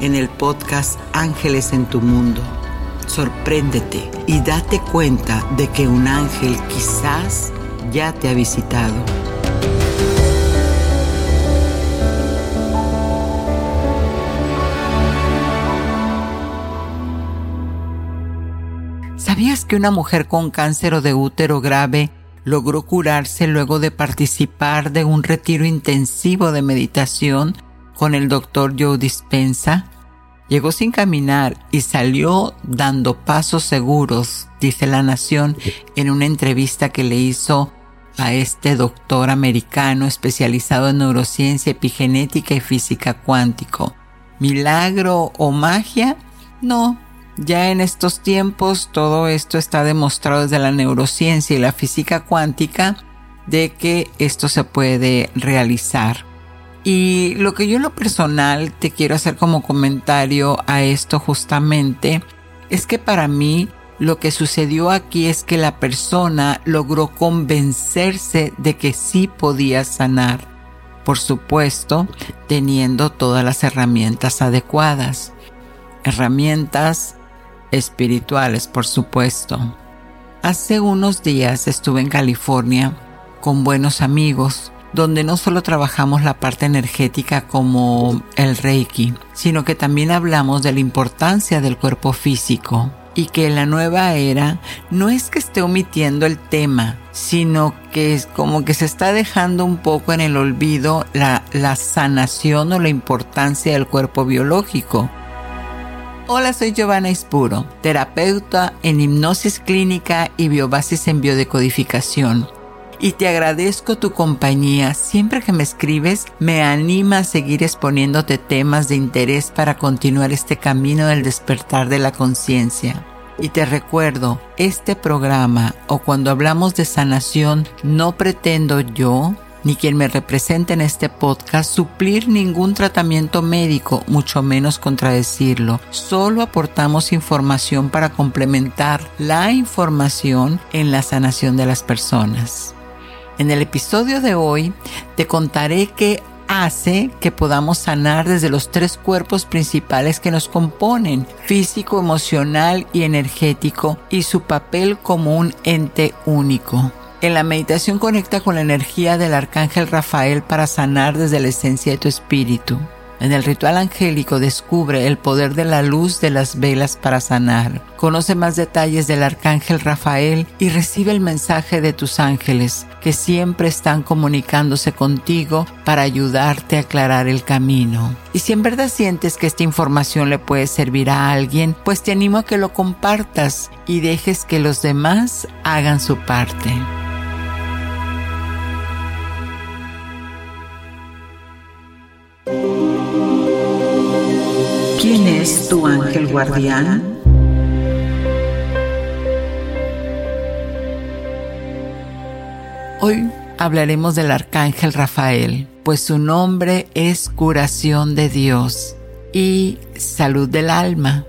en el podcast Ángeles en tu Mundo. Sorpréndete y date cuenta de que un ángel quizás ya te ha visitado. ¿Sabías que una mujer con cáncer de útero grave logró curarse luego de participar de un retiro intensivo de meditación con el doctor Joe Dispensa? Llegó sin caminar y salió dando pasos seguros, dice La Nación en una entrevista que le hizo a este doctor americano especializado en neurociencia, epigenética y física cuántico. ¿Milagro o magia? No. Ya en estos tiempos todo esto está demostrado desde la neurociencia y la física cuántica de que esto se puede realizar. Y lo que yo en lo personal te quiero hacer como comentario a esto justamente es que para mí lo que sucedió aquí es que la persona logró convencerse de que sí podía sanar. Por supuesto, teniendo todas las herramientas adecuadas. Herramientas espirituales, por supuesto. Hace unos días estuve en California con buenos amigos donde no solo trabajamos la parte energética como el Reiki, sino que también hablamos de la importancia del cuerpo físico y que la nueva era no es que esté omitiendo el tema, sino que es como que se está dejando un poco en el olvido la, la sanación o la importancia del cuerpo biológico. Hola, soy Giovanna Ispuro, terapeuta en hipnosis clínica y biobasis en biodecodificación y te agradezco tu compañía. Siempre que me escribes me anima a seguir exponiéndote temas de interés para continuar este camino del despertar de la conciencia. Y te recuerdo, este programa o cuando hablamos de sanación no pretendo yo ni quien me represente en este podcast suplir ningún tratamiento médico, mucho menos contradecirlo. Solo aportamos información para complementar la información en la sanación de las personas. En el episodio de hoy te contaré qué hace que podamos sanar desde los tres cuerpos principales que nos componen, físico, emocional y energético, y su papel como un ente único. En la meditación conecta con la energía del arcángel Rafael para sanar desde la esencia de tu espíritu. En el ritual angélico descubre el poder de la luz de las velas para sanar. Conoce más detalles del arcángel Rafael y recibe el mensaje de tus ángeles que siempre están comunicándose contigo para ayudarte a aclarar el camino. Y si en verdad sientes que esta información le puede servir a alguien, pues te animo a que lo compartas y dejes que los demás hagan su parte. ¿Quién es tu ángel guardián? Hoy hablaremos del arcángel Rafael, pues su nombre es curación de Dios y salud del alma.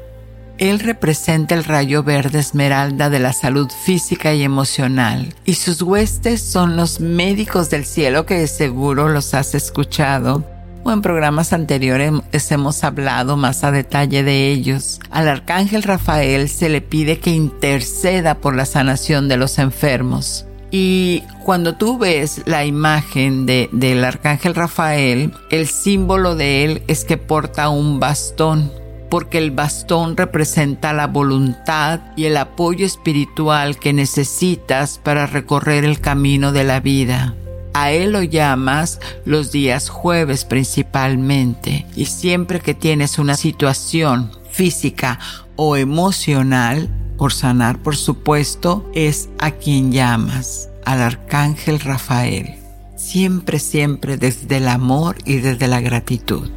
Él representa el rayo verde esmeralda de la salud física y emocional, y sus huestes son los médicos del cielo que seguro los has escuchado o en programas anteriores hemos hablado más a detalle de ellos. Al arcángel Rafael se le pide que interceda por la sanación de los enfermos. Y cuando tú ves la imagen de, del arcángel Rafael, el símbolo de él es que porta un bastón, porque el bastón representa la voluntad y el apoyo espiritual que necesitas para recorrer el camino de la vida. A él lo llamas los días jueves principalmente y siempre que tienes una situación física o emocional, por sanar, por supuesto, es a quien llamas, al arcángel Rafael. Siempre, siempre desde el amor y desde la gratitud.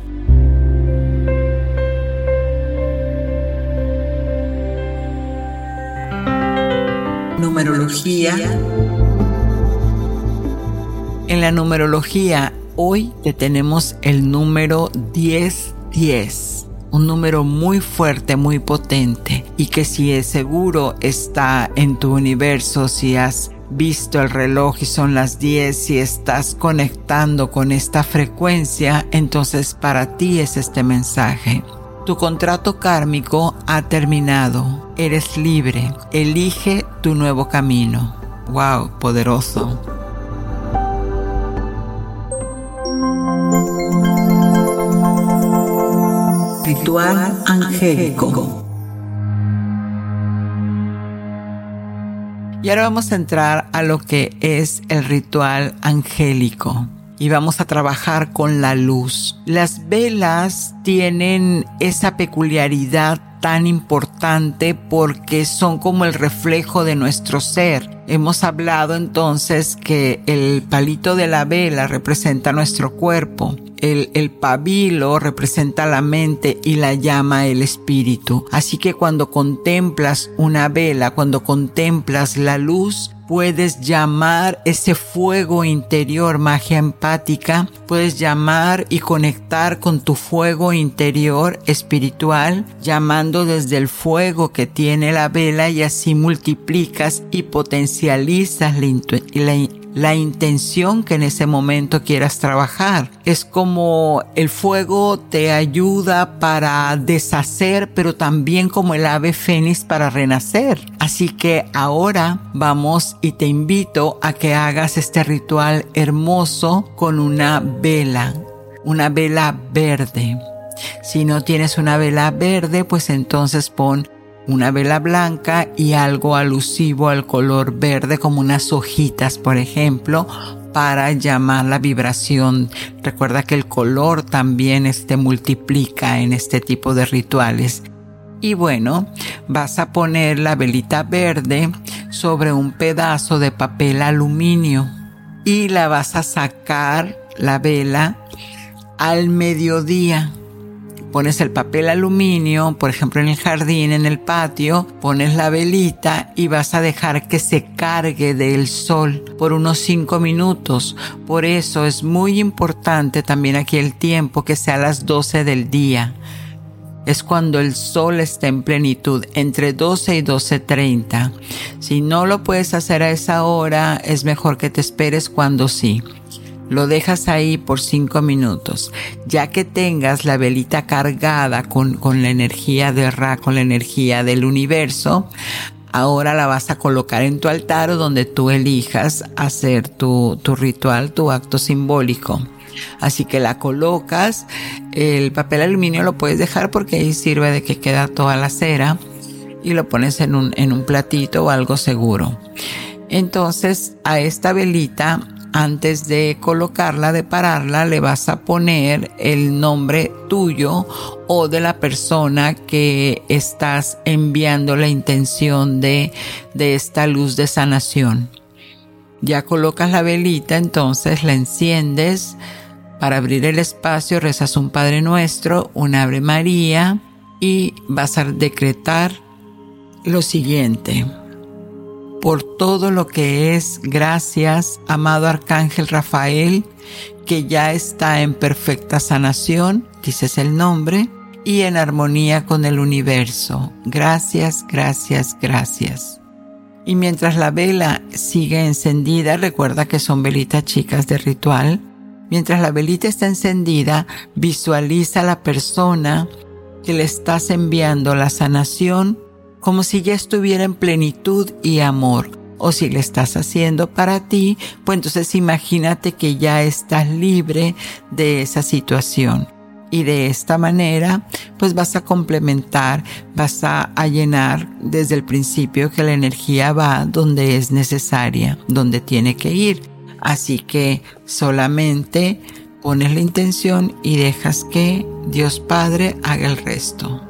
Numerología. En la numerología, hoy te tenemos el número 1010 un número muy fuerte, muy potente y que si es seguro está en tu universo, si has visto el reloj y son las 10, si estás conectando con esta frecuencia, entonces para ti es este mensaje. Tu contrato kármico ha terminado, eres libre, elige tu nuevo camino. ¡Wow! Poderoso. Ritual angélico. Y ahora vamos a entrar a lo que es el ritual angélico y vamos a trabajar con la luz. Las velas tienen esa peculiaridad tan importante porque son como el reflejo de nuestro ser. Hemos hablado entonces que el palito de la vela representa nuestro cuerpo, el, el, pabilo representa la mente y la llama el espíritu. Así que cuando contemplas una vela, cuando contemplas la luz, puedes llamar ese fuego interior, magia empática, puedes llamar y conectar con tu fuego interior espiritual, llamando desde el fuego que tiene la vela y así multiplicas y potencializas la, la la intención que en ese momento quieras trabajar. Es como el fuego te ayuda para deshacer, pero también como el ave fénix para renacer. Así que ahora vamos y te invito a que hagas este ritual hermoso con una vela, una vela verde. Si no tienes una vela verde, pues entonces pon una vela blanca y algo alusivo al color verde como unas hojitas, por ejemplo, para llamar la vibración. Recuerda que el color también este multiplica en este tipo de rituales. Y bueno, vas a poner la velita verde sobre un pedazo de papel aluminio y la vas a sacar la vela al mediodía pones el papel aluminio, por ejemplo en el jardín, en el patio, pones la velita y vas a dejar que se cargue del sol por unos 5 minutos. Por eso es muy importante también aquí el tiempo que sea a las 12 del día. Es cuando el sol está en plenitud, entre 12 y 12.30. Si no lo puedes hacer a esa hora, es mejor que te esperes cuando sí. Lo dejas ahí por cinco minutos. Ya que tengas la velita cargada con, con la energía de Ra, con la energía del universo, ahora la vas a colocar en tu altar o donde tú elijas hacer tu, tu ritual, tu acto simbólico. Así que la colocas, el papel aluminio lo puedes dejar porque ahí sirve de que queda toda la cera y lo pones en un, en un platito o algo seguro. Entonces a esta velita antes de colocarla, de pararla, le vas a poner el nombre tuyo o de la persona que estás enviando la intención de, de esta luz de sanación. Ya colocas la velita, entonces la enciendes. Para abrir el espacio rezas un Padre Nuestro, un Ave María y vas a decretar lo siguiente por todo lo que es. Gracias, amado Arcángel Rafael, que ya está en perfecta sanación, dices el nombre, y en armonía con el universo. Gracias, gracias, gracias. Y mientras la vela sigue encendida, recuerda que son velitas chicas de ritual. Mientras la velita está encendida, visualiza a la persona que le estás enviando la sanación como si ya estuviera en plenitud y amor. O si le estás haciendo para ti, pues entonces imagínate que ya estás libre de esa situación. Y de esta manera, pues vas a complementar, vas a, a, llenar desde el principio que la energía va donde es necesaria, donde tiene que ir. Así que solamente pones la intención y dejas que Dios Padre haga el resto.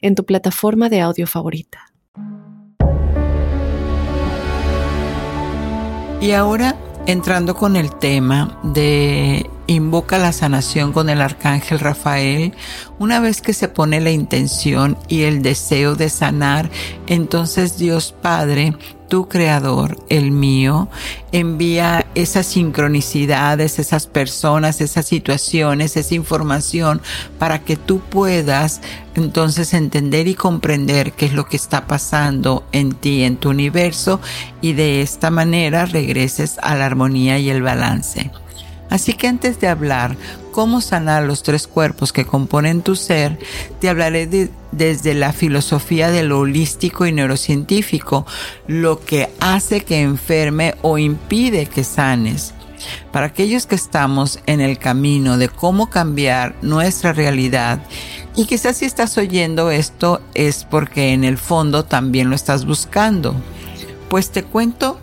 en tu plataforma de audio favorita. Y ahora, entrando con el tema de invoca la sanación con el arcángel Rafael, una vez que se pone la intención y el deseo de sanar, entonces Dios Padre tu creador, el mío, envía esas sincronicidades, esas personas, esas situaciones, esa información para que tú puedas entonces entender y comprender qué es lo que está pasando en ti, en tu universo y de esta manera regreses a la armonía y el balance. Así que antes de hablar cómo sanar los tres cuerpos que componen tu ser, te hablaré desde la filosofía de lo holístico y neurocientífico, lo que hace que enferme o impide que sanes. Para aquellos que estamos en el camino de cómo cambiar nuestra realidad, y quizás si estás oyendo esto es porque en el fondo también lo estás buscando, pues te cuento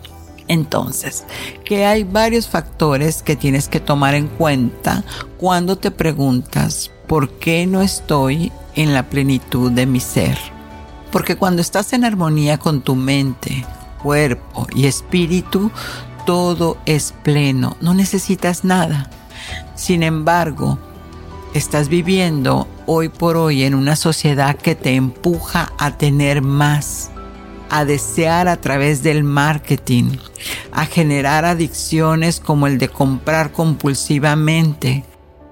entonces, que hay varios factores que tienes que tomar en cuenta cuando te preguntas por qué no estoy en la plenitud de mi ser. Porque cuando estás en armonía con tu mente, cuerpo y espíritu, todo es pleno, no necesitas nada. Sin embargo, estás viviendo hoy por hoy en una sociedad que te empuja a tener más a desear a través del marketing, a generar adicciones como el de comprar compulsivamente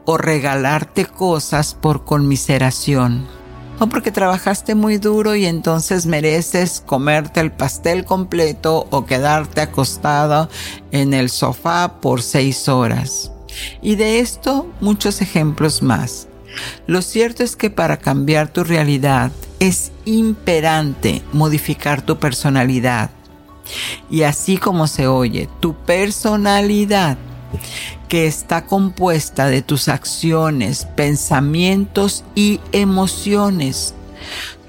o regalarte cosas por conmiseración. O porque trabajaste muy duro y entonces mereces comerte el pastel completo o quedarte acostado en el sofá por seis horas. Y de esto muchos ejemplos más. Lo cierto es que para cambiar tu realidad es imperante modificar tu personalidad. Y así como se oye, tu personalidad que está compuesta de tus acciones, pensamientos y emociones.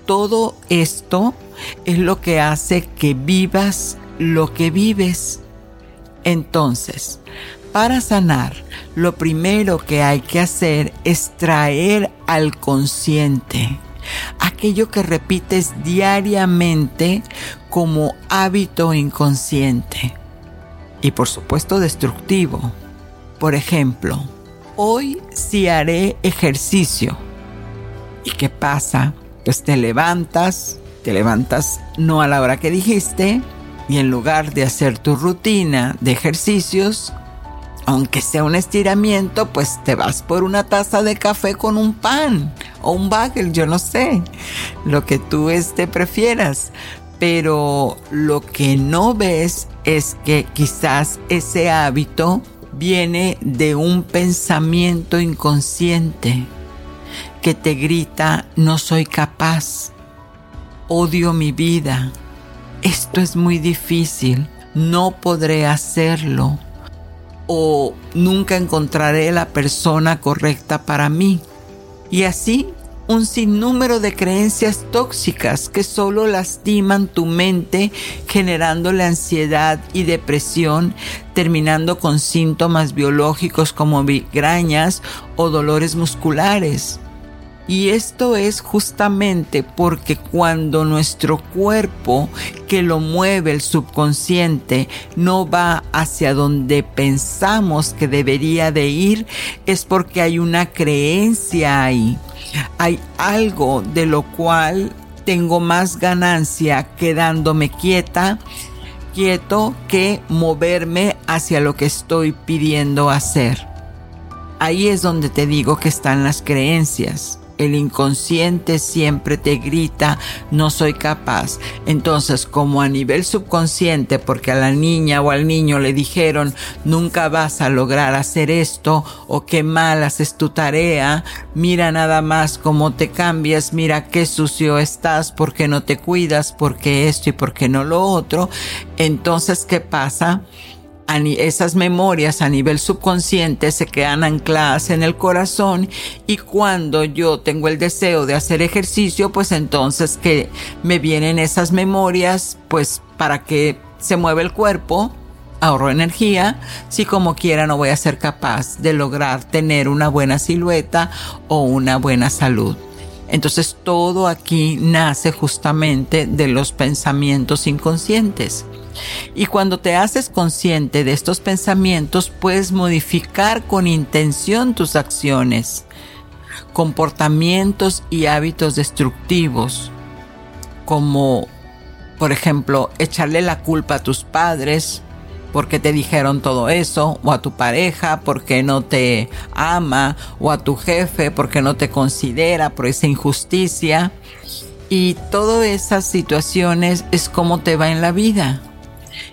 Todo esto es lo que hace que vivas lo que vives. Entonces, para sanar, lo primero que hay que hacer es traer al consciente aquello que repites diariamente como hábito inconsciente y por supuesto destructivo. Por ejemplo, hoy sí haré ejercicio. ¿Y qué pasa? Pues te levantas, te levantas no a la hora que dijiste y en lugar de hacer tu rutina de ejercicios, aunque sea un estiramiento, pues te vas por una taza de café con un pan o un bagel, yo no sé, lo que tú este prefieras. Pero lo que no ves es que quizás ese hábito viene de un pensamiento inconsciente que te grita, no soy capaz, odio mi vida, esto es muy difícil, no podré hacerlo o nunca encontraré la persona correcta para mí. Y así un sinnúmero de creencias tóxicas que solo lastiman tu mente, generando la ansiedad y depresión, terminando con síntomas biológicos como migrañas o dolores musculares. Y esto es justamente porque cuando nuestro cuerpo que lo mueve el subconsciente no va hacia donde pensamos que debería de ir, es porque hay una creencia ahí. Hay algo de lo cual tengo más ganancia quedándome quieta, quieto, que moverme hacia lo que estoy pidiendo hacer. Ahí es donde te digo que están las creencias el inconsciente siempre te grita, no soy capaz. Entonces, como a nivel subconsciente, porque a la niña o al niño le dijeron, nunca vas a lograr hacer esto, o qué mal haces tu tarea, mira nada más cómo te cambias, mira qué sucio estás, porque no te cuidas, porque esto y porque no lo otro. Entonces, ¿qué pasa? Esas memorias a nivel subconsciente se quedan ancladas en el corazón y cuando yo tengo el deseo de hacer ejercicio, pues entonces que me vienen esas memorias, pues para que se mueva el cuerpo, ahorro energía, si como quiera no voy a ser capaz de lograr tener una buena silueta o una buena salud. Entonces todo aquí nace justamente de los pensamientos inconscientes. Y cuando te haces consciente de estos pensamientos, puedes modificar con intención tus acciones, comportamientos y hábitos destructivos, como, por ejemplo, echarle la culpa a tus padres, porque te dijeron todo eso, o a tu pareja porque no te ama, o a tu jefe porque no te considera por esa injusticia. Y todas esas situaciones es como te va en la vida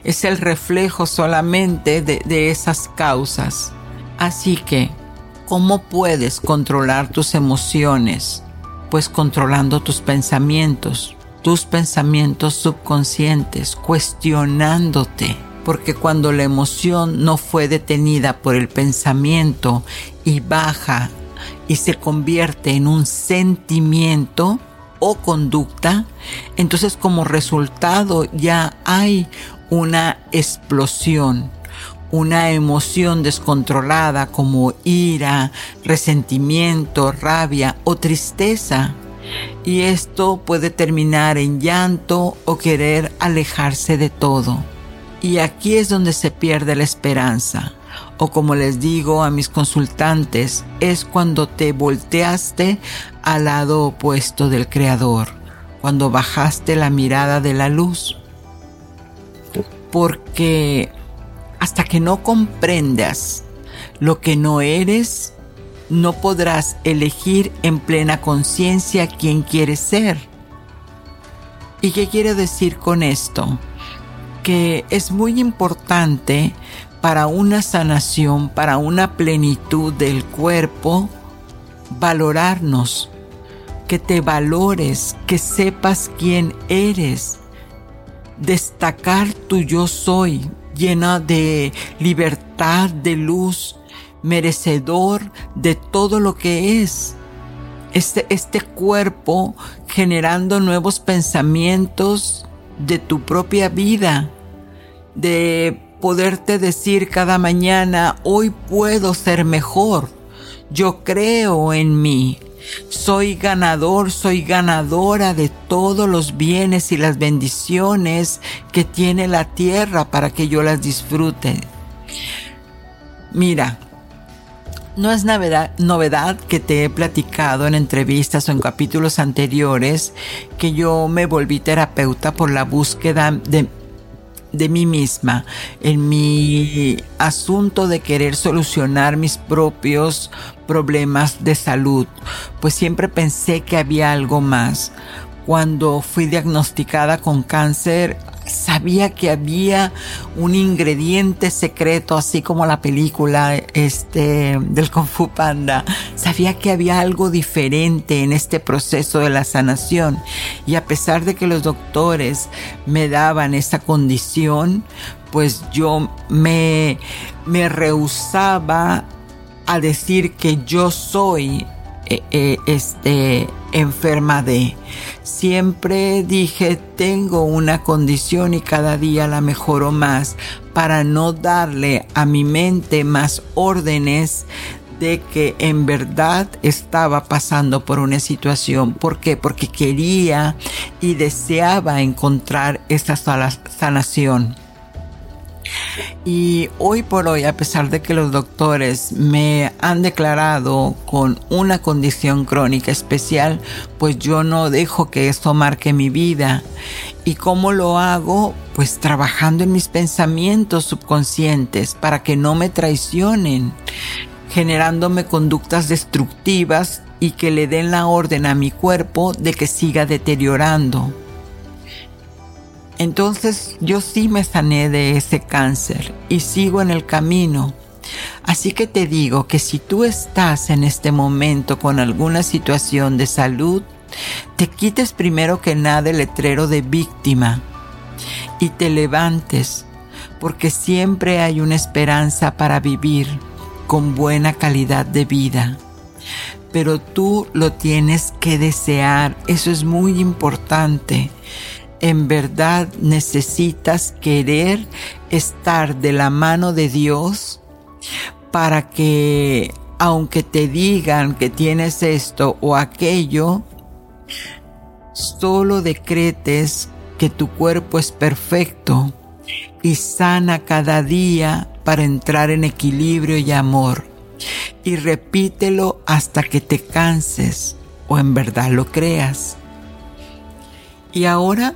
es el reflejo solamente de, esas causas. Así que, ¿cómo puedes controlar tus emociones? Pues controlando tus pensamientos, tus pensamientos subconscientes, cuestionándote. Porque cuando la emoción no fue detenida por el pensamiento y baja y se convierte en un sentimiento o conducta, entonces como resultado ya hay una explosión, una emoción descontrolada como ira, resentimiento, rabia o tristeza. Y esto puede terminar en llanto o querer alejarse de todo. Y aquí es donde se pierde la esperanza. O como les digo a mis consultantes, es cuando te volteaste al lado opuesto del Creador, cuando bajaste la mirada de la luz porque hasta que no comprendas lo que no eres, no podrás elegir en plena conciencia quién quieres ser. ¿Y qué quiero decir con esto? Que es muy importante para una sanación, para una plenitud del cuerpo, valorarnos, que te valores, que sepas quién eres, destacar tu yo soy, llena de libertad, de luz, merecedor de todo lo que es. Este, este cuerpo generando nuevos pensamientos de tu propia vida, de poderte decir cada mañana, hoy puedo ser mejor, yo creo en mí, soy ganador, soy ganadora de todos los bienes y las bendiciones que tiene la tierra para que yo las disfrute. Mira, no es novedad, novedad, que te he platicado en entrevistas o en capítulos anteriores que yo me volví terapeuta por la búsqueda de de mí misma, en mi asunto de querer solucionar mis propios problemas de salud, pues siempre pensé que había algo más. Cuando fui diagnosticada con cáncer, sabía que había un ingrediente secreto, así como la película este, del Kung Fu Panda. Sabía que había algo diferente en este proceso de la sanación. Y a pesar de que los doctores me daban esa condición, pues yo me, me rehusaba a decir que yo soy eh, eh, este enferma de. Siempre dije, tengo una condición y cada día la mejoro más para no darle a mi mente más órdenes de que en verdad estaba pasando por una situación. ¿Por qué? Porque quería y deseaba encontrar esa sanación. Y hoy por hoy, a pesar de que los doctores me han declarado con una condición crónica especial, pues yo no dejo que esto marque mi vida. ¿Y cómo lo hago? Pues trabajando en mis pensamientos subconscientes para que no me traicionen, generándome conductas destructivas y que le den la orden a mi cuerpo de que siga deteriorando. Entonces yo sí me sané de ese cáncer y sigo en el camino. Así que te digo que si tú estás en este momento con alguna situación de salud, te quites primero que nada el letrero de víctima y te levantes, porque siempre hay una esperanza para vivir con buena calidad de vida. Pero tú lo tienes que desear, eso es muy importante en verdad necesitas querer estar de la mano de Dios para que aunque te digan que tienes esto o aquello, solo decretes que tu cuerpo es perfecto y sana cada día para entrar en equilibrio y amor. Y repítelo hasta que te canses o en verdad lo creas. Y ahora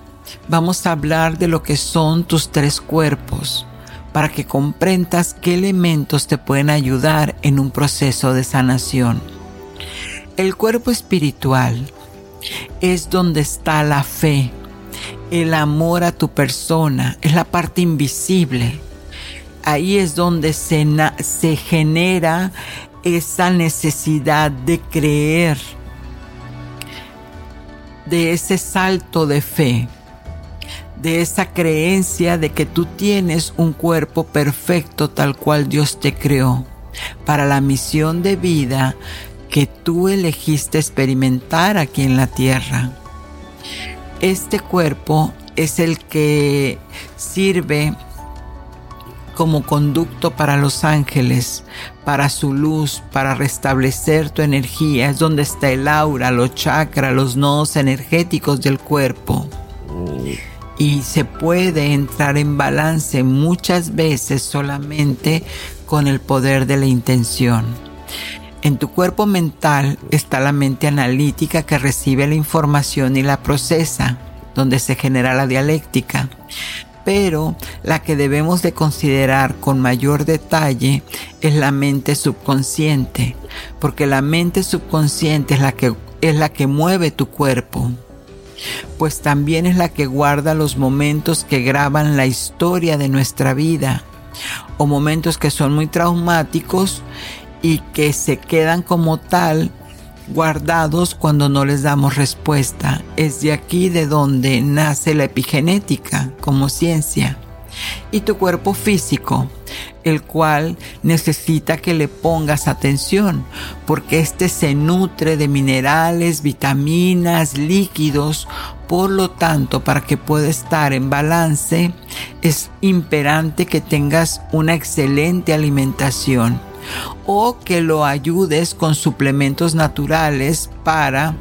vamos a hablar de lo que son tus tres cuerpos para que comprendas qué elementos te pueden ayudar en un proceso de sanación. El cuerpo espiritual es donde está la fe, el amor a tu persona, es la parte invisible. Ahí es donde se, se genera esa necesidad de creer, de ese salto de fe de esa creencia de que tú tienes un cuerpo perfecto tal cual Dios te creó para la misión de vida que tú elegiste experimentar aquí en la tierra. Este cuerpo es el que sirve como conducto para los ángeles, para su luz, para restablecer tu energía. Es donde está el aura, los chakras, los nodos energéticos del cuerpo y se puede entrar en balance muchas veces solamente con el poder de la intención. En tu cuerpo mental está la mente analítica que recibe la información y la procesa, donde se genera la dialéctica. Pero la que debemos de considerar con mayor detalle es la mente subconsciente, porque la mente subconsciente es la que, es la que mueve tu cuerpo pues también es la que guarda los momentos que graban la historia de nuestra vida, o momentos que son muy traumáticos y que se quedan como tal guardados cuando no les damos respuesta. Es de aquí de donde nace la epigenética como ciencia. Y tu cuerpo físico, el cual necesita que le pongas atención, porque este se nutre de minerales, vitaminas, líquidos, por lo tanto, para que pueda estar en balance, es imperante que tengas una excelente alimentación o que lo ayudes con suplementos naturales para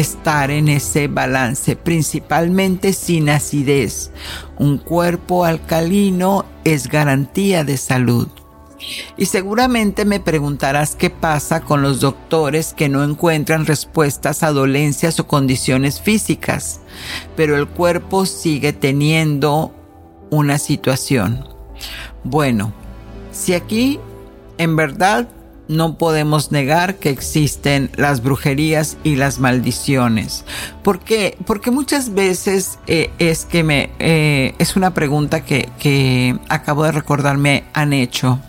estar en ese balance, principalmente sin acidez. Un cuerpo alcalino es garantía de salud. Y seguramente me preguntarás qué pasa con los doctores que no encuentran respuestas a dolencias o condiciones físicas, pero el cuerpo sigue teniendo una situación. Bueno, si aquí en verdad no podemos negar que existen las brujerías y las maldiciones. ¿Por qué? Porque muchas veces eh, es que me eh, es una pregunta que, que acabo de recordarme han hecho.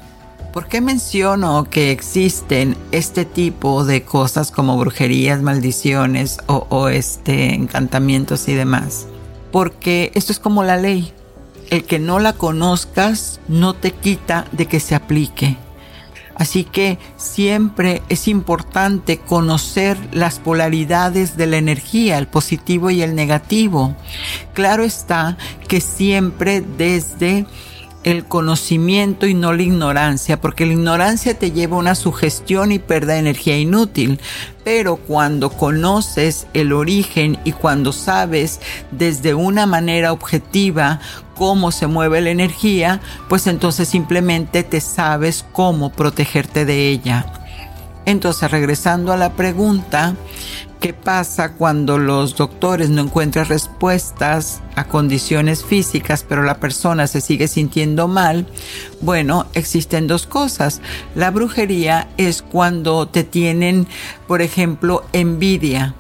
¿Por qué menciono que existen este tipo de cosas como brujerías, maldiciones o, o este encantamientos y demás? Porque esto es como la ley. El que no la conozcas no te quita de que se aplique Así que siempre es importante conocer las polaridades de la energía, el positivo y el negativo. Claro está que siempre desde el conocimiento y no la ignorancia, porque la ignorancia te lleva a una sugestión y pérdida de energía inútil. Pero cuando conoces el origen y cuando sabes desde una manera objetiva cómo se mueve la energía, pues entonces simplemente te sabes cómo protegerte de ella. Entonces, regresando a la pregunta, ¿Qué pasa cuando los doctores no encuentran respuestas a condiciones físicas, pero la persona se sigue sintiendo mal? Bueno, existen dos cosas. La brujería es cuando te tienen, por ejemplo, envidia.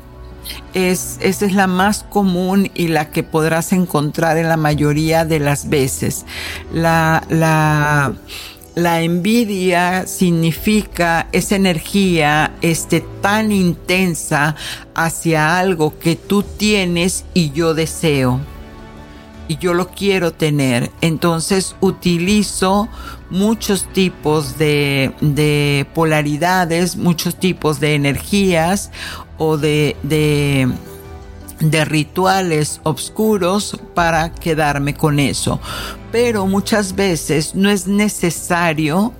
Es, esa es la más común y la que podrás encontrar en la mayoría de las veces. La, la, la envidia significa esa energía este, tan intensa hacia algo que tú tienes y yo deseo. Y yo lo quiero tener. Entonces utilizo muchos tipos de, de polaridades, muchos tipos de energías o de de rituales oscuros para quedarme con eso. Pero muchas veces no es necesario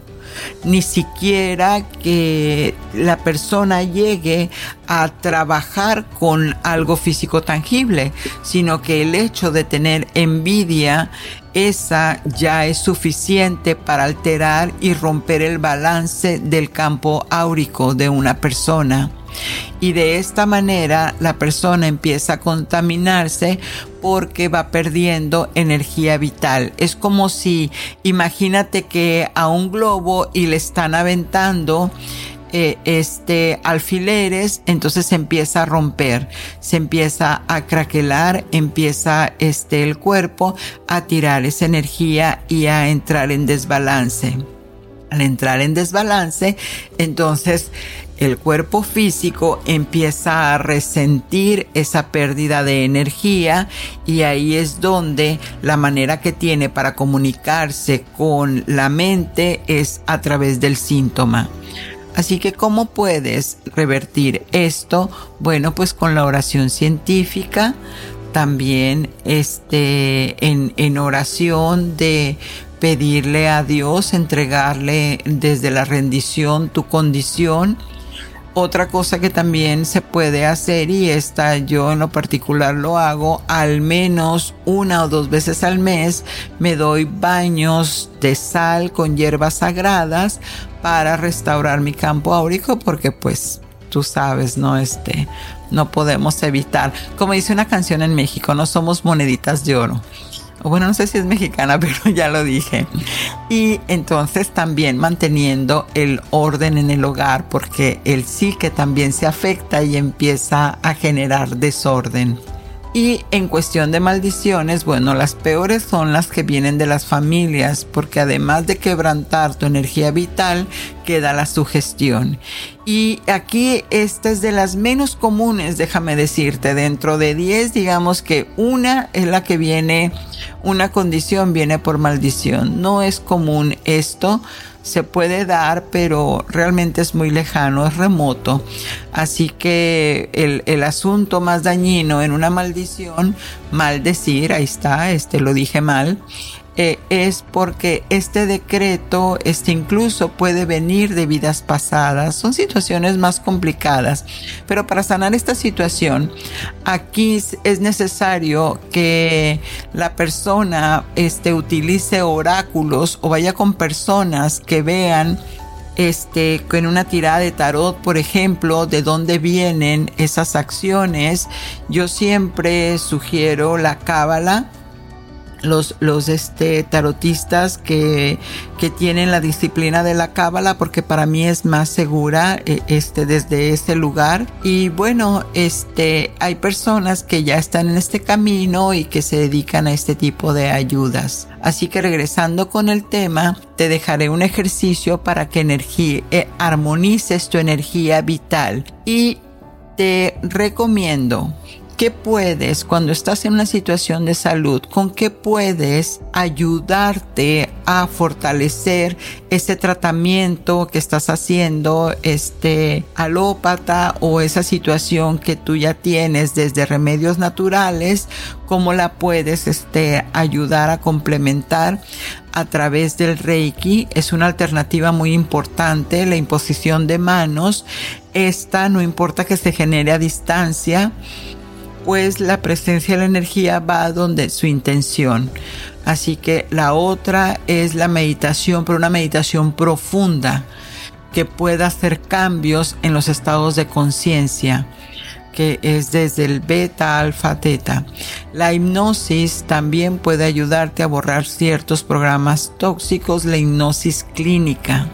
ni siquiera que la persona llegue a trabajar con algo físico tangible, sino que el hecho de tener envidia, esa ya es suficiente para alterar y romper el balance del campo áurico de una persona. Y de esta manera la persona empieza a contaminarse porque va perdiendo energía vital. Es como si, imagínate que a un globo y le están aventando eh, este alfileres, entonces se empieza a romper, se empieza a craquelar, empieza este el cuerpo a tirar esa energía y a entrar en desbalance. Al entrar en desbalance, entonces el cuerpo físico empieza a resentir esa pérdida de energía y ahí es donde la manera que tiene para comunicarse con la mente es a través del síntoma. Así que ¿cómo puedes revertir esto? Bueno, pues con la oración científica, también este, en, en oración de pedirle a Dios, entregarle desde la rendición tu condición otra cosa que también se puede hacer y esta yo en lo particular lo hago al menos una o dos veces al mes me doy baños de sal con hierbas sagradas para restaurar mi campo áurico porque pues tú sabes, no este, no podemos evitar. Como dice una canción en México, no somos moneditas de oro bueno, no sé si es mexicana, pero ya lo dije. Y entonces también manteniendo el orden en el hogar, porque el psique también se afecta y empieza a generar desorden. Y en cuestión de maldiciones, bueno, las peores son las que vienen de las familias, porque además de quebrantar tu energía vital, queda la sugestión. Y aquí esta es de las menos comunes, déjame decirte, dentro de 10, digamos que una es la que viene, una condición viene por maldición. No es común esto se puede dar, pero realmente es muy lejano, es remoto. Así que el, el, asunto más dañino en una maldición, maldecir, ahí está, este lo dije mal, eh, es porque este decreto, este incluso puede venir de vidas pasadas. Son situaciones más complicadas. Pero para sanar esta situación, aquí es necesario que la persona este, utilice oráculos o vaya con personas que vean este, con una tirada de tarot, por ejemplo, de dónde vienen esas acciones, yo siempre sugiero la cábala los, los este, tarotistas que, que tienen la disciplina de la cábala porque para mí es más segura eh, este, desde este lugar. Y bueno este hay personas que ya están en este camino y que se dedican a este tipo de ayudas. Así que regresando con el tema te dejaré un ejercicio para que energía, eh, armonices tu energía vital. Y te recomiendo qué puedes, cuando estás en una situación de salud, con qué puedes ayudarte a fortalecer ese tratamiento que estás haciendo, este alópata o esa situación que tú ya tienes desde remedios naturales, cómo la puedes este, ayudar a complementar a través del Reiki. Es una alternativa muy importante, la imposición de manos. Esta no importa que se genere a distancia pues la presencia de la energía va donde su intención. Así que la otra es la meditación, pero una meditación profunda que pueda hacer cambios en los estados de conciencia que es desde el beta, alfa, teta. La hipnosis también puede ayudarte a borrar ciertos programas tóxicos, la hipnosis clínica.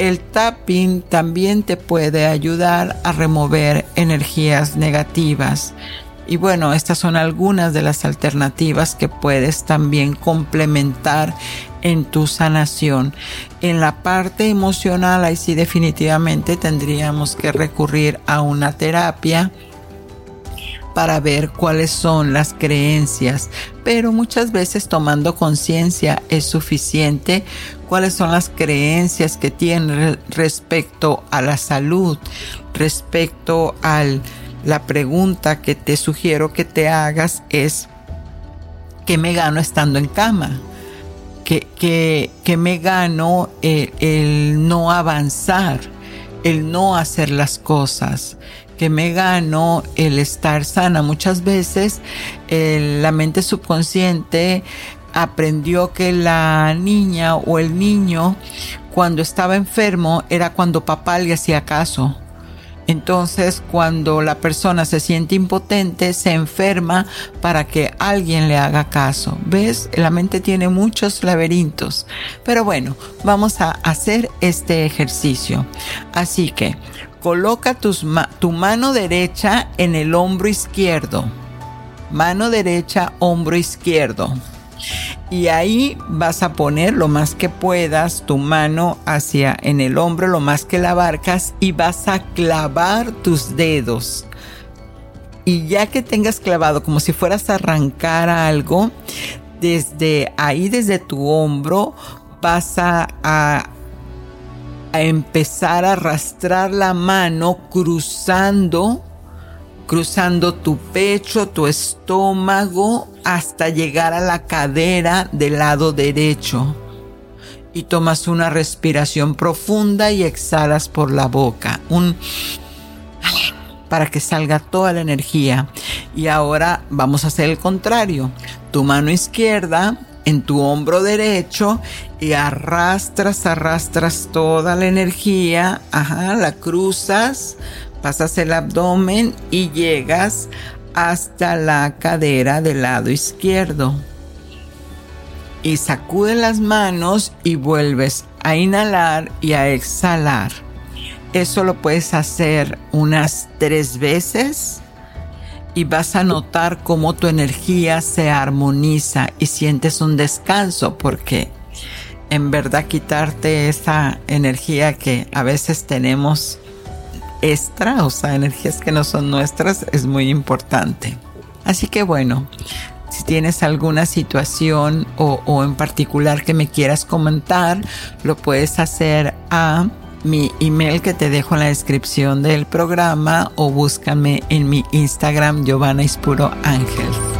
El tapping también te puede ayudar a remover energías negativas. Y bueno, estas son algunas de las alternativas que puedes también complementar en tu sanación. En la parte emocional, ahí sí definitivamente tendríamos que recurrir a una terapia para ver cuáles son las creencias, pero muchas veces tomando conciencia es suficiente cuáles son las creencias que tienen respecto a la salud, respecto a la pregunta que te sugiero que te hagas es ¿qué me gano estando en cama? ¿Qué, me gano el no avanzar? el no hacer las cosas, que me gano el estar sana. Muchas veces la mente subconsciente aprendió que la niña o el niño cuando estaba enfermo era cuando papá le hacía caso. Entonces, cuando la persona se siente impotente, se enferma para que alguien le haga caso. ¿Ves? La mente tiene muchos laberintos. Pero bueno, vamos a hacer este ejercicio. Así que Coloca tu mano derecha en el hombro izquierdo. Mano derecha, hombro izquierdo. Y ahí vas a poner lo más que puedas tu mano hacia en el hombro, lo más que la abarcas y vas a clavar tus dedos. Y ya que tengas clavado como si fueras a arrancar algo, desde ahí, desde tu hombro, vas a a empezar a arrastrar la mano cruzando, cruzando tu pecho, tu estómago, hasta llegar a la cadera del lado derecho. Y tomas una respiración profunda y exhalas por la boca. Un para que salga toda la energía. Y ahora vamos a hacer el contrario. Tu mano izquierda en tu hombro derecho y arrastras, arrastras toda la energía, ajá, la cruzas, pasas el abdomen y llegas hasta la cadera del lado izquierdo. Y sacude las manos y vuelves a inhalar y a exhalar. Eso lo puedes hacer unas tres veces y vas a notar cómo tu energía se armoniza y sientes un descanso porque en verdad quitarte esa energía que a veces tenemos extra, o sea, energías que no son nuestras, es muy importante. Así que bueno, si tienes alguna situación o, o en particular que me quieras comentar, lo puedes hacer a mi email que te dejo en la descripción del programa o búscame en mi Instagram Giovanna Ispuro Ángel.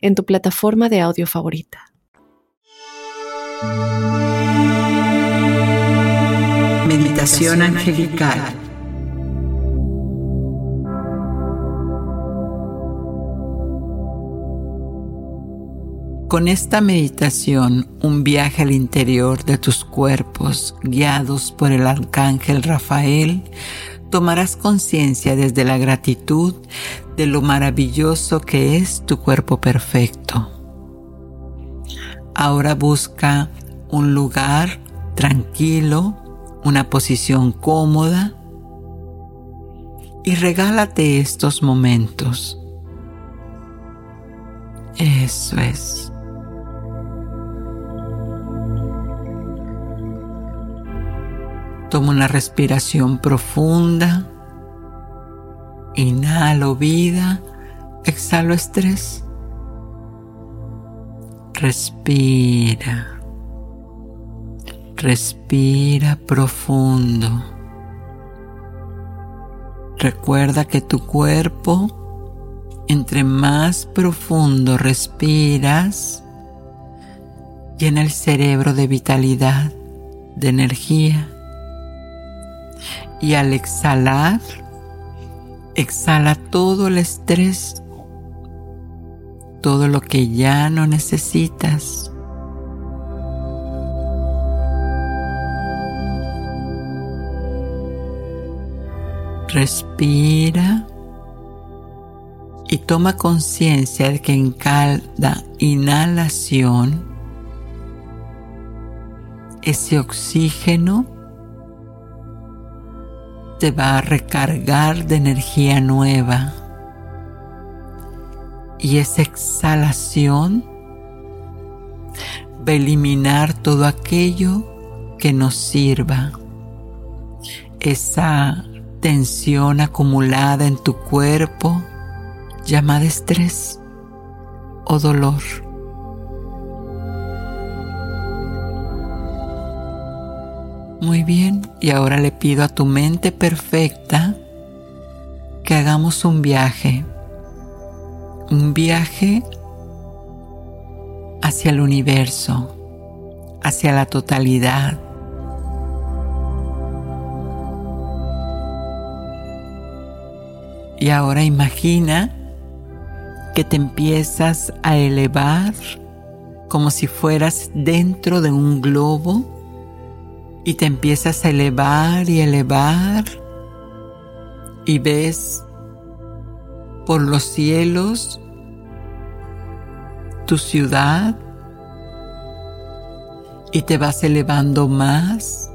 en tu plataforma de audio favorita. Meditación angelical Con esta meditación, un viaje al interior de tus cuerpos, guiados por el arcángel Rafael, tomarás conciencia desde la gratitud de lo maravilloso que es tu cuerpo perfecto. Ahora busca un lugar tranquilo, una posición cómoda y regálate estos momentos. Eso es. Toma una respiración profunda. Inhalo vida. Exhalo estrés. Respira. Respira profundo. Recuerda que tu cuerpo, entre más profundo respiras, llena el cerebro de vitalidad, de energía y al exhalar, exhala todo el estrés, todo lo que ya no necesitas. Respira y toma conciencia de que en cada inhalación ese oxígeno te va a recargar de energía nueva. Y esa exhalación va a eliminar todo aquello que nos sirva. Esa tensión acumulada en tu cuerpo llamada estrés o dolor. Muy bien, y ahora le pido a tu mente perfecta que hagamos un viaje, un viaje hacia el universo, hacia la totalidad. Y ahora imagina que te empiezas a elevar como si fueras dentro de un globo y te empiezas a elevar y elevar y ves por los cielos tu ciudad y te vas elevando más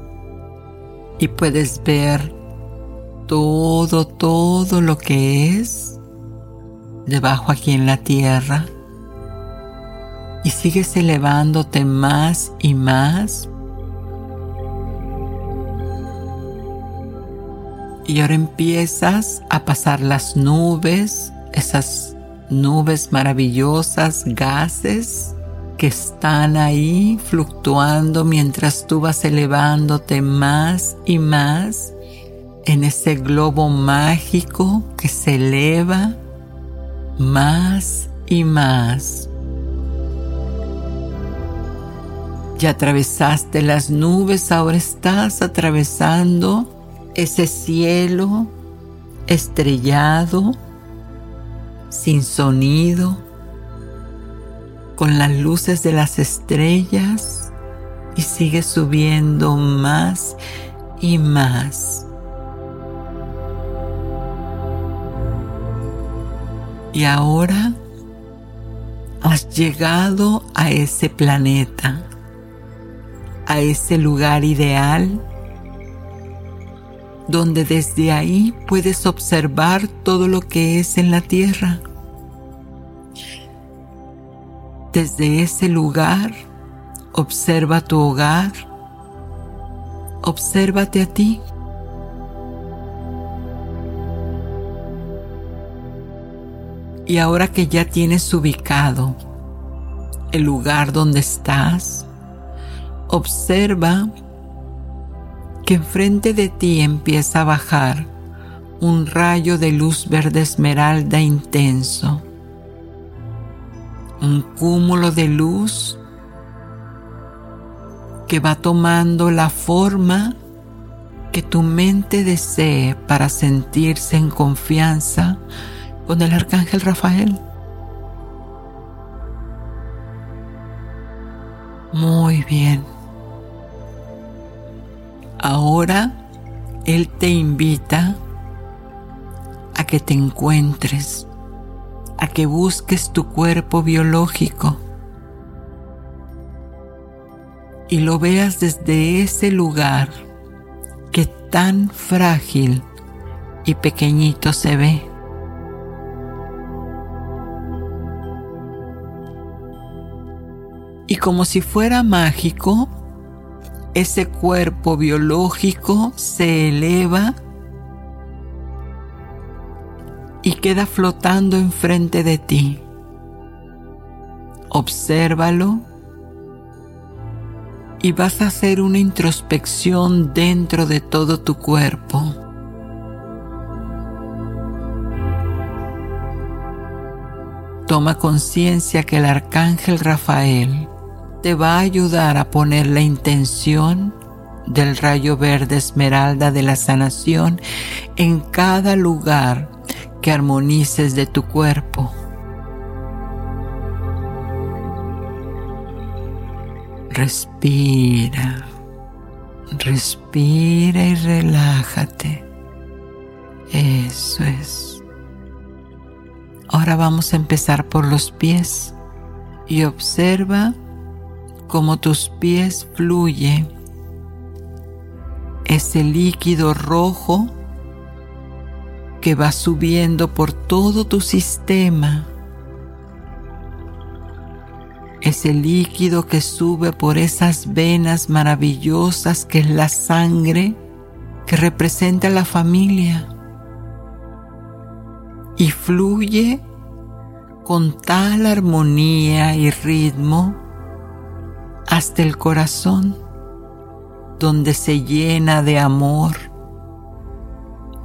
y puedes ver todo, todo lo que es debajo aquí en la tierra y sigues elevándote más y más Y ahora empiezas a pasar las nubes, esas nubes maravillosas, gases que están ahí fluctuando mientras tú vas elevándote más y más en ese globo mágico que se eleva más y más. Ya atravesaste las nubes, ahora estás atravesando ese cielo estrellado, sin sonido, con las luces de las estrellas y sigue subiendo más y más. Y ahora has llegado a ese planeta, a ese lugar ideal donde desde ahí puedes observar todo lo que es en la tierra. Desde ese lugar, observa tu hogar, obsérvate a ti. Y ahora que ya tienes ubicado el lugar donde estás, observa que enfrente de ti empieza a bajar un rayo de luz verde esmeralda intenso, un cúmulo de luz que va tomando la forma que tu mente desee para sentirse en confianza con el arcángel Rafael. Muy bien. Ahora Él te invita a que te encuentres, a que busques tu cuerpo biológico y lo veas desde ese lugar que tan frágil y pequeñito se ve. Y como si fuera mágico, ese cuerpo biológico se eleva y queda flotando enfrente de ti. Obsérvalo y vas a hacer una introspección dentro de todo tu cuerpo. Toma conciencia que el arcángel Rafael te va a ayudar a poner la intención del rayo verde esmeralda de la sanación en cada lugar que armonices de tu cuerpo. Respira, respira y relájate. Eso es. Ahora vamos a empezar por los pies y observa cómo tus pies fluye ese líquido rojo que va subiendo por todo tu sistema. Ese líquido que sube por esas venas maravillosas que es la sangre que representa la familia. Y fluye con tal armonía y ritmo hasta el corazón, donde se llena de amor,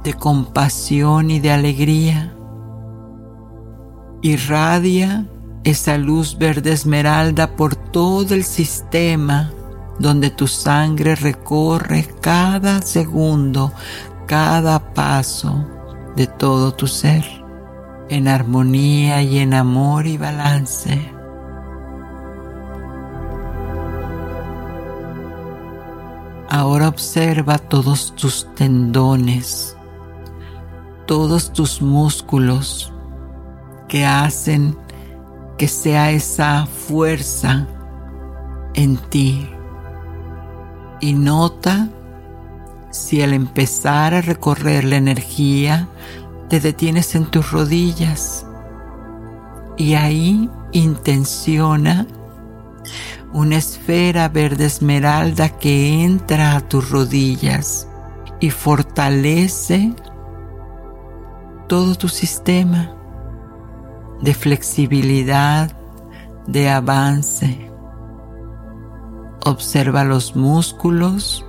de compasión y de alegría. Irradia esa luz verde esmeralda por todo el sistema donde tu sangre recorre cada segundo, cada paso de todo tu ser, en armonía y en amor y balance. Ahora observa todos tus tendones, todos tus músculos que hacen que sea esa fuerza en ti. Y nota si al empezar a recorrer la energía te detienes en tus rodillas y ahí intenciona una esfera verde esmeralda que entra a tus rodillas y fortalece todo tu sistema de flexibilidad, de avance. Observa los músculos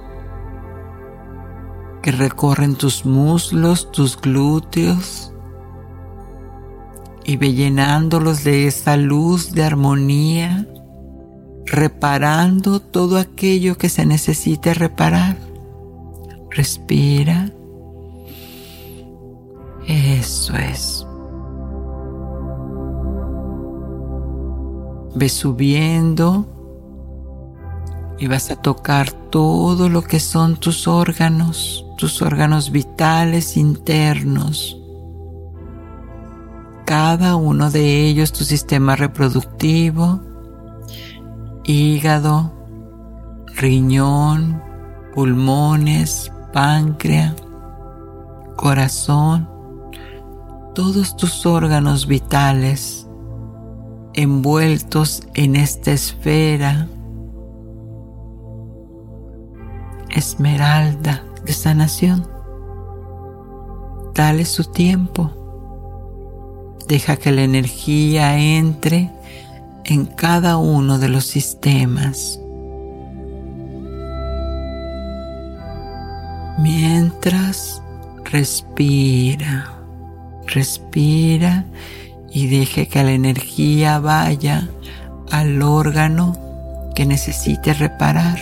que recorren tus muslos, tus glúteos y ve llenándolos de esa luz de armonía reparando todo aquello que se necesite reparar. Respira. Eso es. Ve subiendo y vas a tocar todo lo que son tus órganos, tus órganos vitales internos. Cada uno de ellos, tu sistema reproductivo, hígado, riñón, pulmones, páncreas, corazón, todos tus órganos vitales envueltos en esta esfera esmeralda de sanación. Dale su tiempo. Deja que la energía entre en cada uno de los sistemas. Mientras respira, respira y deje que la energía vaya al órgano que necesite reparar.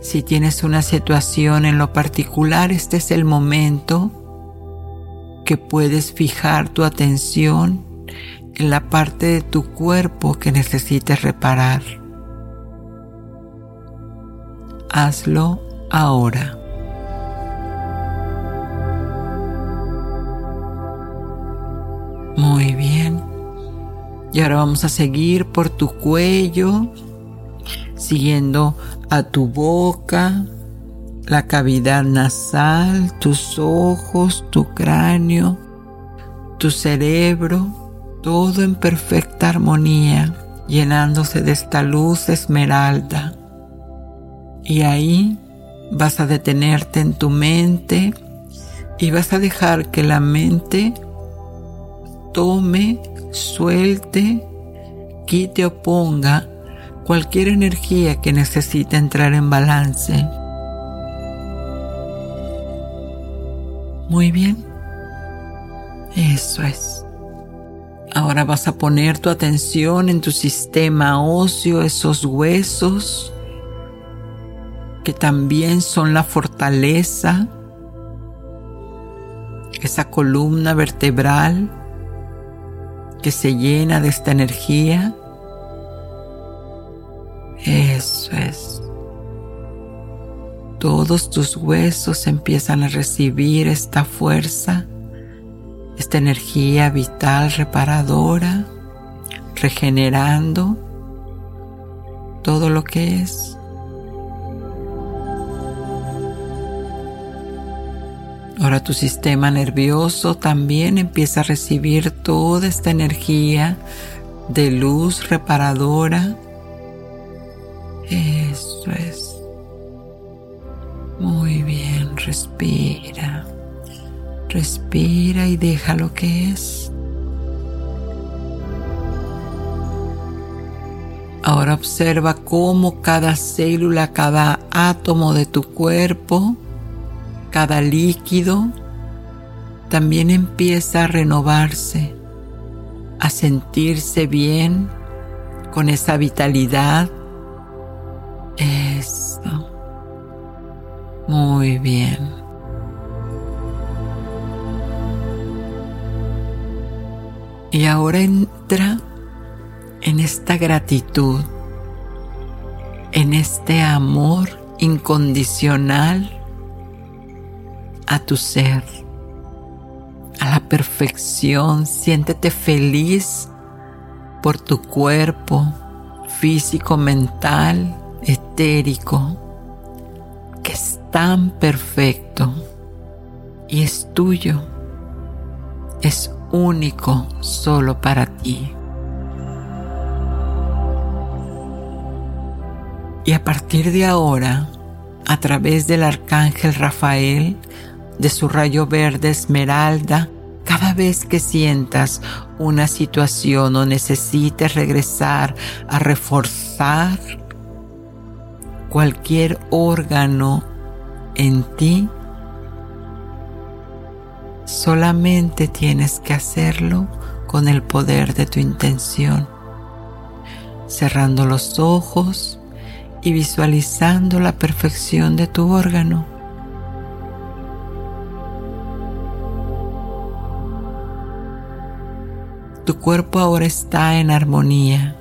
Si tienes una situación en lo particular, este es el momento que puedes fijar tu atención en la parte de tu cuerpo que necesites reparar. Hazlo ahora. Muy bien. Y ahora vamos a seguir por tu cuello, siguiendo a tu boca, la cavidad nasal, tus ojos, tu cráneo, tu cerebro, todo en perfecta armonía, llenándose de esta luz esmeralda. Y ahí vas a detenerte en tu mente y vas a dejar que la mente tome, suelte, quite o ponga cualquier energía que necesite entrar en balance. Muy bien. Eso es. Ahora vas a poner tu atención en tu sistema óseo, esos huesos que también son la fortaleza, esa columna vertebral que se llena de esta energía. Eso es. Todos tus huesos empiezan a recibir esta fuerza, esta energía vital reparadora, regenerando todo lo que es. Ahora tu sistema nervioso también empieza a recibir toda esta energía de luz reparadora. Eso es. Muy bien, respira. Respira y deja lo que es. Ahora observa cómo cada célula, cada átomo de tu cuerpo cada líquido también empieza a renovarse, a sentirse bien con esa vitalidad. Eso. Muy bien. Y ahora entra en esta gratitud, en este amor incondicional a tu ser, a la perfección. Siéntete feliz por tu cuerpo físico, mental, etérico, que es tan perfecto y es tuyo. Es único solo para ti. Y a partir de ahora, a través del arcángel Rafael, de su rayo verde esmeralda cada vez que sientas una situación o necesites regresar a reforzar cualquier órgano en ti, solamente tienes que hacerlo con el poder de tu intención, cerrando los ojos y visualizando la perfección de tu órgano. Tu cuerpo ahora está en armonía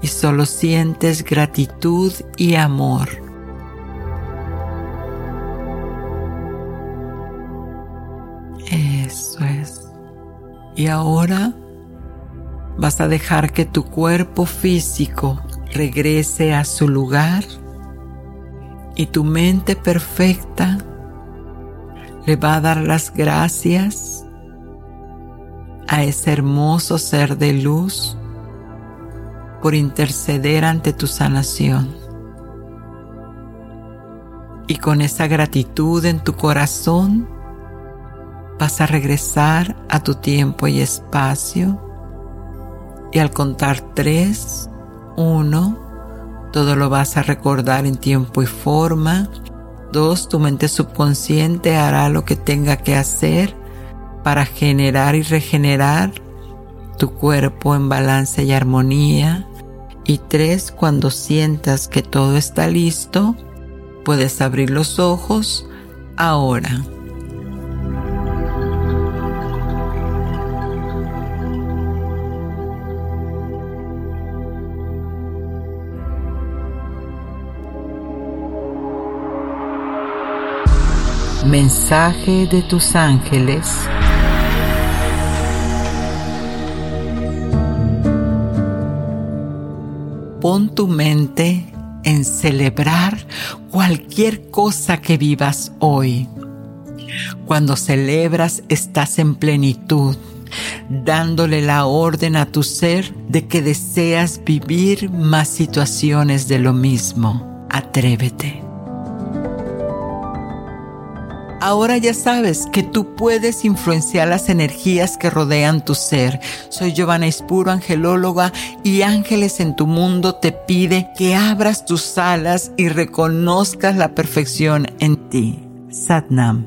y solo sientes gratitud y amor. Y ahora vas a dejar que tu cuerpo físico regrese a su lugar y tu mente perfecta le va a dar las gracias a ese hermoso ser de luz por interceder ante tu sanación. Y con esa gratitud en tu corazón vas a regresar a tu tiempo y espacio y al contar tres, uno, todo lo vas a recordar en tiempo y forma. Dos, tu mente subconsciente hará lo que tenga que hacer para generar y regenerar tu cuerpo en balance y armonía. Y tres, cuando sientas que todo está listo, puedes abrir los ojos ahora. Mensaje de tus ángeles. Pon tu mente en celebrar cualquier cosa que vivas hoy. Cuando celebras estás en plenitud, dándole la orden a tu ser de que deseas vivir más situaciones de lo mismo. Atrévete. Ahora ya sabes que tú puedes influenciar las energías que rodean tu ser. Soy Giovanna Ispuro, angelóloga, y Ángeles en tu mundo te pide que abras tus alas y reconozcas la perfección en ti. Satnam.